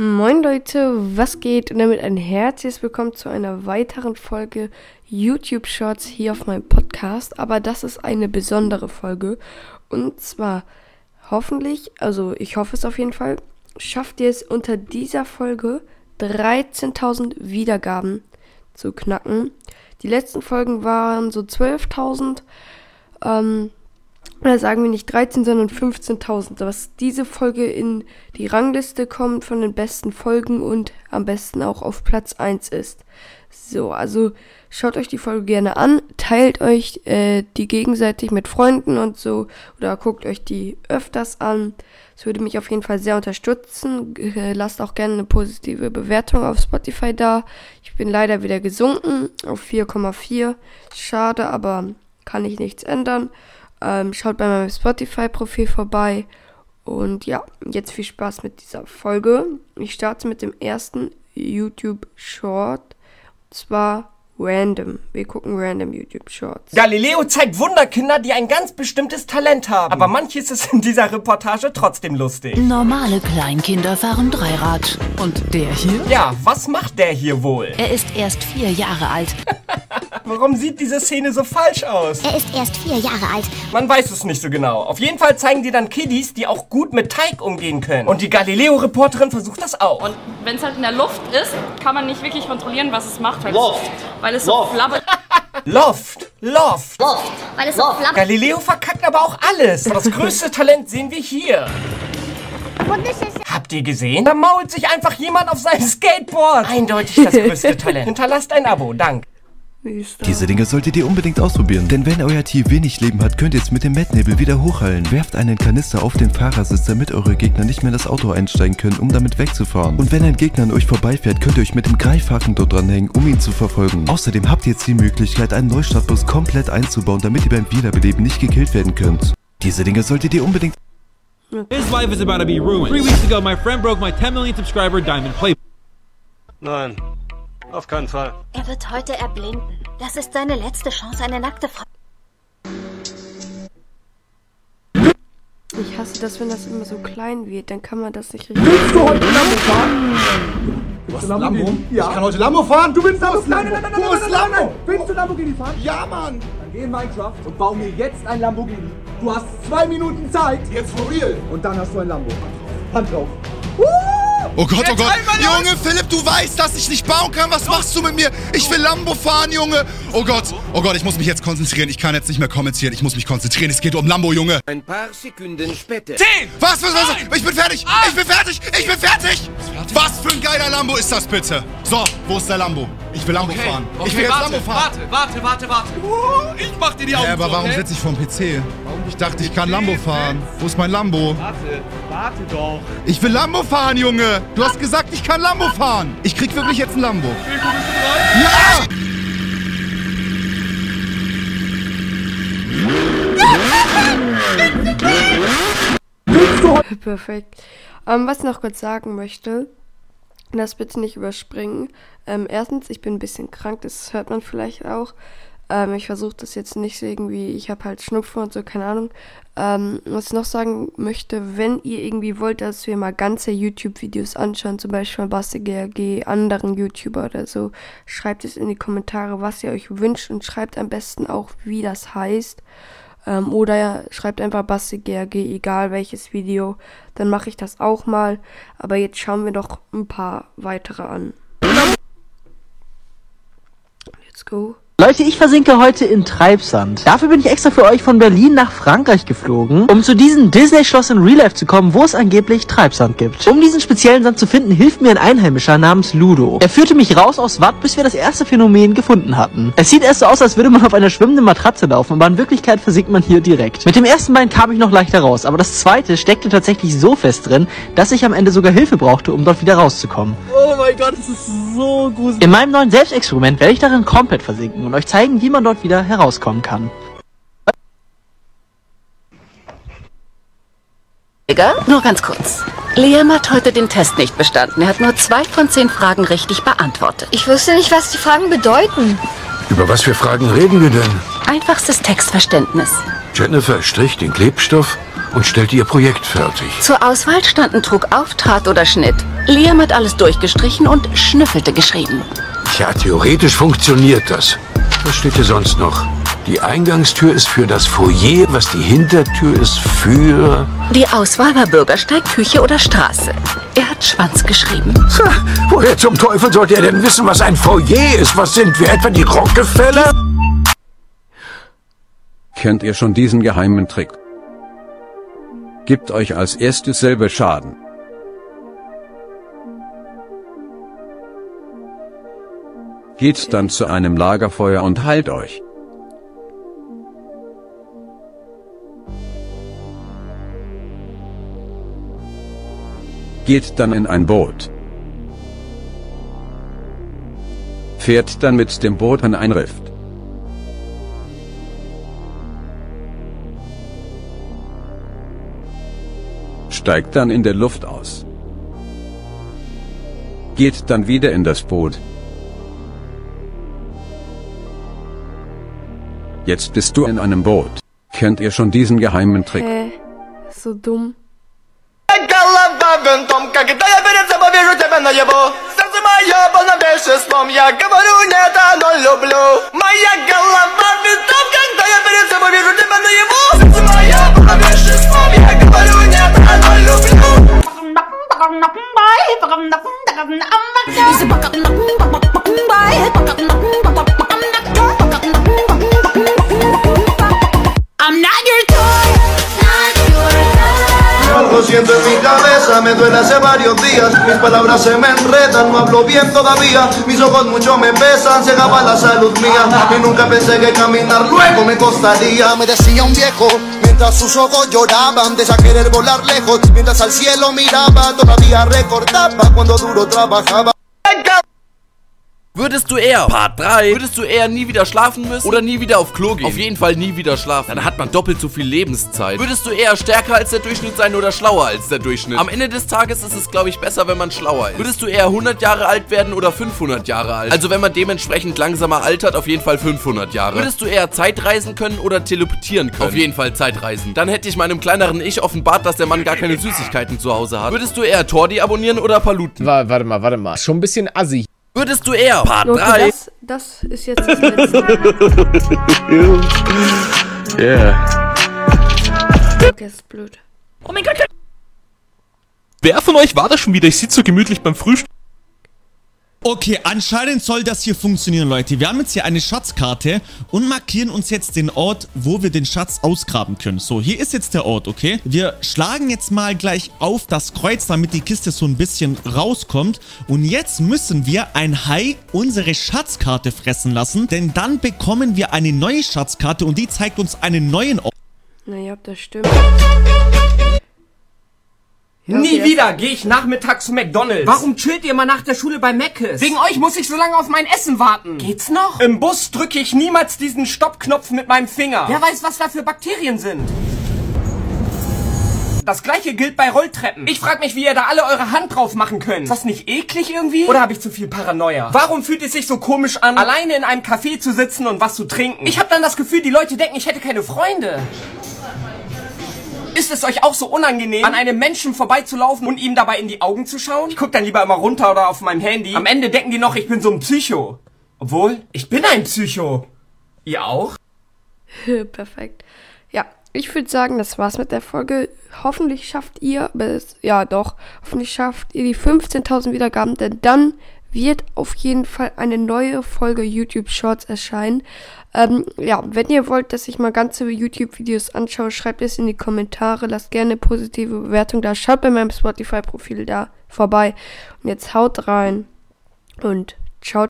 Moin Leute, was geht? Und damit ein herzliches Willkommen zu einer weiteren Folge YouTube Shorts hier auf meinem Podcast. Aber das ist eine besondere Folge. Und zwar hoffentlich, also ich hoffe es auf jeden Fall, schafft ihr es unter dieser Folge 13.000 Wiedergaben zu knacken. Die letzten Folgen waren so 12.000. Ähm, oder sagen wir nicht 13, sondern 15.000, was diese Folge in die Rangliste kommt von den besten Folgen und am besten auch auf Platz 1 ist. So, also schaut euch die Folge gerne an, teilt euch äh, die gegenseitig mit Freunden und so oder guckt euch die öfters an. Es würde mich auf jeden Fall sehr unterstützen. Äh, lasst auch gerne eine positive Bewertung auf Spotify da. Ich bin leider wieder gesunken auf 4,4. Schade, aber kann ich nichts ändern. Ähm, schaut bei meinem Spotify-Profil vorbei. Und ja, jetzt viel Spaß mit dieser Folge. Ich starte mit dem ersten YouTube-Short. Und zwar Random. Wir gucken Random YouTube Shorts. Galileo zeigt Wunderkinder, die ein ganz bestimmtes Talent haben. Aber manches ist in dieser Reportage trotzdem lustig. Normale Kleinkinder fahren Dreirad. Und der hier? Ja, was macht der hier wohl? Er ist erst vier Jahre alt. Warum sieht diese Szene so falsch aus? Er ist erst vier Jahre alt. Man weiß es nicht so genau. Auf jeden Fall zeigen die dann Kiddies, die auch gut mit Teig umgehen können. Und die Galileo-Reporterin versucht das auch. Und wenn es halt in der Luft ist, kann man nicht wirklich kontrollieren, was es macht. Halt. Loft. Weil es so Loft. flabbert. Loft, Loft. Weil es so flammert. Galileo verkackt aber auch alles. Das größte Talent sehen wir hier. Habt ihr gesehen? Da mault sich einfach jemand auf seinem Skateboard. Eindeutig das größte Talent. Hinterlasst ein Abo, dank. Diese Dinge solltet ihr unbedingt ausprobieren, denn wenn euer Tier wenig Leben hat, könnt ihr es mit dem Mettnebel wieder hochheilen. Werft einen Kanister auf den Fahrersitz, damit eure Gegner nicht mehr in das Auto einsteigen können, um damit wegzufahren. Und wenn ein Gegner an euch vorbeifährt, könnt ihr euch mit dem Greifhaken dort dranhängen, um ihn zu verfolgen. Außerdem habt ihr jetzt die Möglichkeit, einen Neustartbus komplett einzubauen, damit ihr beim Wiederbeleben nicht gekillt werden könnt. Diese Dinge solltet ihr unbedingt His life is about to be ruined. Three weeks ago, my friend broke my 10 million subscriber diamond play. Nein, auf keinen Fall. Er wird heute erblinden. Das ist seine letzte Chance, eine nackte Frau. Ich hasse das, wenn das immer so klein wird. Dann kann man das nicht richtig. Lambo? Ja. Ich kann heute Lambo fahren. Du willst Lambo? Nein, nein, nein, nein, Wo ist Lambo? Willst du Lamborghini fahren? Ja, Mann. Dann geh in Minecraft und bau mir jetzt ein Lamborghini. Du hast zwei Minuten Zeit. Jetzt for real. Und dann hast du ein Lambo. Hand drauf. Oh Gott, oh Gott. Junge, Philipp, du weißt, dass ich nicht bauen kann. Was machst du mit mir? Ich will Lambo fahren, Junge. Oh Gott, oh Gott, ich muss mich jetzt konzentrieren. Ich kann jetzt nicht mehr kommentieren. Ich muss mich konzentrieren. Es geht um Lambo, Junge. Ein paar Sekunden später. Zehn! Was, was, was? Ich bin fertig. Ich bin fertig. Ich bin fertig. Was für ein geiler Lambo ist das bitte? So, wo ist der Lambo? Ich will Lambo fahren. ich will jetzt warte, Lambo fahren. warte, warte, warte, warte. Uh, ich mach dir die Augen Ja, aber warum okay? sitze ich vorm PC? Ich dachte, ich kann Lambo fahren. Wo ist mein Lambo? Warte, warte doch. Ich will Lambo fahren, Junge. Du hast gesagt, ich kann Lambo fahren. Ich krieg wirklich jetzt ein Lambo. Ja! Perfekt. Ähm, was ich noch kurz sagen möchte, das bitte nicht überspringen. Ähm, erstens, ich bin ein bisschen krank, das hört man vielleicht auch. Ähm, ich versuche das jetzt nicht irgendwie, ich habe halt Schnupfen und so, keine Ahnung. Ähm, was ich noch sagen möchte, wenn ihr irgendwie wollt, dass wir mal ganze YouTube-Videos anschauen, zum Beispiel von Basti anderen YouTuber oder so, schreibt es in die Kommentare, was ihr euch wünscht und schreibt am besten auch, wie das heißt. Ähm, oder schreibt einfach Basti GRG, egal welches Video, dann mache ich das auch mal. Aber jetzt schauen wir doch ein paar weitere an. Let's go. Leute, ich versinke heute in Treibsand. Dafür bin ich extra für euch von Berlin nach Frankreich geflogen, um zu diesem Disney-Schloss in Real Life zu kommen, wo es angeblich Treibsand gibt. Um diesen speziellen Sand zu finden, hilft mir ein Einheimischer namens Ludo. Er führte mich raus aus Watt, bis wir das erste Phänomen gefunden hatten. Es sieht erst so aus, als würde man auf einer schwimmenden Matratze laufen, aber in Wirklichkeit versinkt man hier direkt. Mit dem ersten Bein kam ich noch leichter raus, aber das zweite steckte tatsächlich so fest drin, dass ich am Ende sogar Hilfe brauchte, um dort wieder rauszukommen. Oh mein Gott, das ist so gruselig. In meinem neuen Selbstexperiment werde ich darin komplett versinken und euch zeigen, wie man dort wieder herauskommen kann. Digga, nur ganz kurz. Liam hat heute den Test nicht bestanden. Er hat nur zwei von zehn Fragen richtig beantwortet. Ich wusste nicht, was die Fragen bedeuten. Über was für Fragen reden wir denn? Einfachstes Textverständnis. Jennifer strich den Klebstoff und stellte ihr Projekt fertig. Zur Auswahl standen Druck auf, Draht oder Schnitt. Liam hat alles durchgestrichen und schnüffelte geschrieben. Tja, theoretisch funktioniert das. Was steht hier sonst noch? Die Eingangstür ist für das Foyer, was die Hintertür ist für... Die Auswahl war Bürgersteig, Küche oder Straße. Er hat Schwanz geschrieben. Ha, woher zum Teufel sollte er denn wissen, was ein Foyer ist? Was sind wir, etwa die Rockefeller? Kennt ihr schon diesen geheimen Trick? Gibt euch als erstes selber Schaden. Geht dann zu einem Lagerfeuer und heilt euch. Geht dann in ein Boot. Fährt dann mit dem Boot an ein Riff. Steigt dann in der Luft aus. Geht dann wieder in das Boot. Jetzt bist du in einem Boot. Kennt ihr schon diesen geheimen Trick? Hä? So dumm. Algo siento en mi cabeza, me duele hace varios días. Mis palabras se me enredan, no hablo bien todavía. Mis ojos mucho me pesan, se acaba la salud mía. Y nunca pensé que caminar luego me costaría. Me decía un viejo, mientras sus ojos lloraban De querer volar lejos, mientras al cielo miraba Todavía recordaba cuando duro trabajaba Würdest du eher, Part 3, würdest du eher nie wieder schlafen müssen oder nie wieder auf Klo gehen? Auf jeden Fall nie wieder schlafen. Dann hat man doppelt so viel Lebenszeit. Würdest du eher stärker als der Durchschnitt sein oder schlauer als der Durchschnitt? Am Ende des Tages ist es, glaube ich, besser, wenn man schlauer ist. Würdest du eher 100 Jahre alt werden oder 500 Jahre alt? Also wenn man dementsprechend langsamer altert, auf jeden Fall 500 Jahre. Würdest du eher Zeitreisen können oder teleportieren können? Auf jeden Fall Zeitreisen. Dann hätte ich meinem kleineren Ich offenbart, dass der Mann gar keine Süßigkeiten zu Hause hat. Würdest du eher Tordi abonnieren oder Paluten? Wa- Warte mal, warte mal. Schon ein bisschen assi. Würdest du eher, Part Okay, 3, das, das ist jetzt das letzte. Yeah. Okay, ist blöd. Oh mein Gott. Wer von euch war das schon wieder? Ich sitze so gemütlich beim Frühstück. Okay, anscheinend soll das hier funktionieren, Leute. Wir haben jetzt hier eine Schatzkarte und markieren uns jetzt den Ort, wo wir den Schatz ausgraben können. So, hier ist jetzt der Ort, okay? Wir schlagen jetzt mal gleich auf das Kreuz, damit die Kiste so ein bisschen rauskommt. Und jetzt müssen wir ein Hai unsere Schatzkarte fressen lassen, denn dann bekommen wir eine neue Schatzkarte und die zeigt uns einen neuen Ort. Naja, ob das stimmt. Nie wieder gehe ich nachmittags zu McDonalds. Warum chillt ihr mal nach der Schule bei Mc's? Wegen euch muss ich so lange auf mein Essen warten. Geht's noch? Im Bus drücke ich niemals diesen Stoppknopf mit meinem Finger. Wer weiß, was da für Bakterien sind. Das gleiche gilt bei Rolltreppen. Ich frage mich, wie ihr da alle eure Hand drauf machen könnt. Ist das nicht eklig irgendwie? Oder habe ich zu viel Paranoia? Warum fühlt es sich so komisch an, alleine in einem Café zu sitzen und was zu trinken? Ich habe dann das Gefühl, die Leute denken, ich hätte keine Freunde. Ist es euch auch so unangenehm, an einem Menschen vorbeizulaufen und ihm dabei in die Augen zu schauen? Ich guck dann lieber immer runter oder auf meinem Handy. Am Ende denken die noch, ich bin so ein Psycho. Obwohl, ich bin ein Psycho. Ihr auch? Perfekt. Ja, ich würde sagen, das war's mit der Folge. Hoffentlich schafft ihr, bis, ja doch, hoffentlich schafft ihr die 15.000 Wiedergaben, denn dann wird auf jeden Fall eine neue Folge YouTube Shorts erscheinen. Ähm, ja, wenn ihr wollt, dass ich mal ganze YouTube-Videos anschaue, schreibt es in die Kommentare, lasst gerne positive Bewertung da, schaut bei meinem Spotify-Profil da vorbei. Und jetzt haut rein und ciao.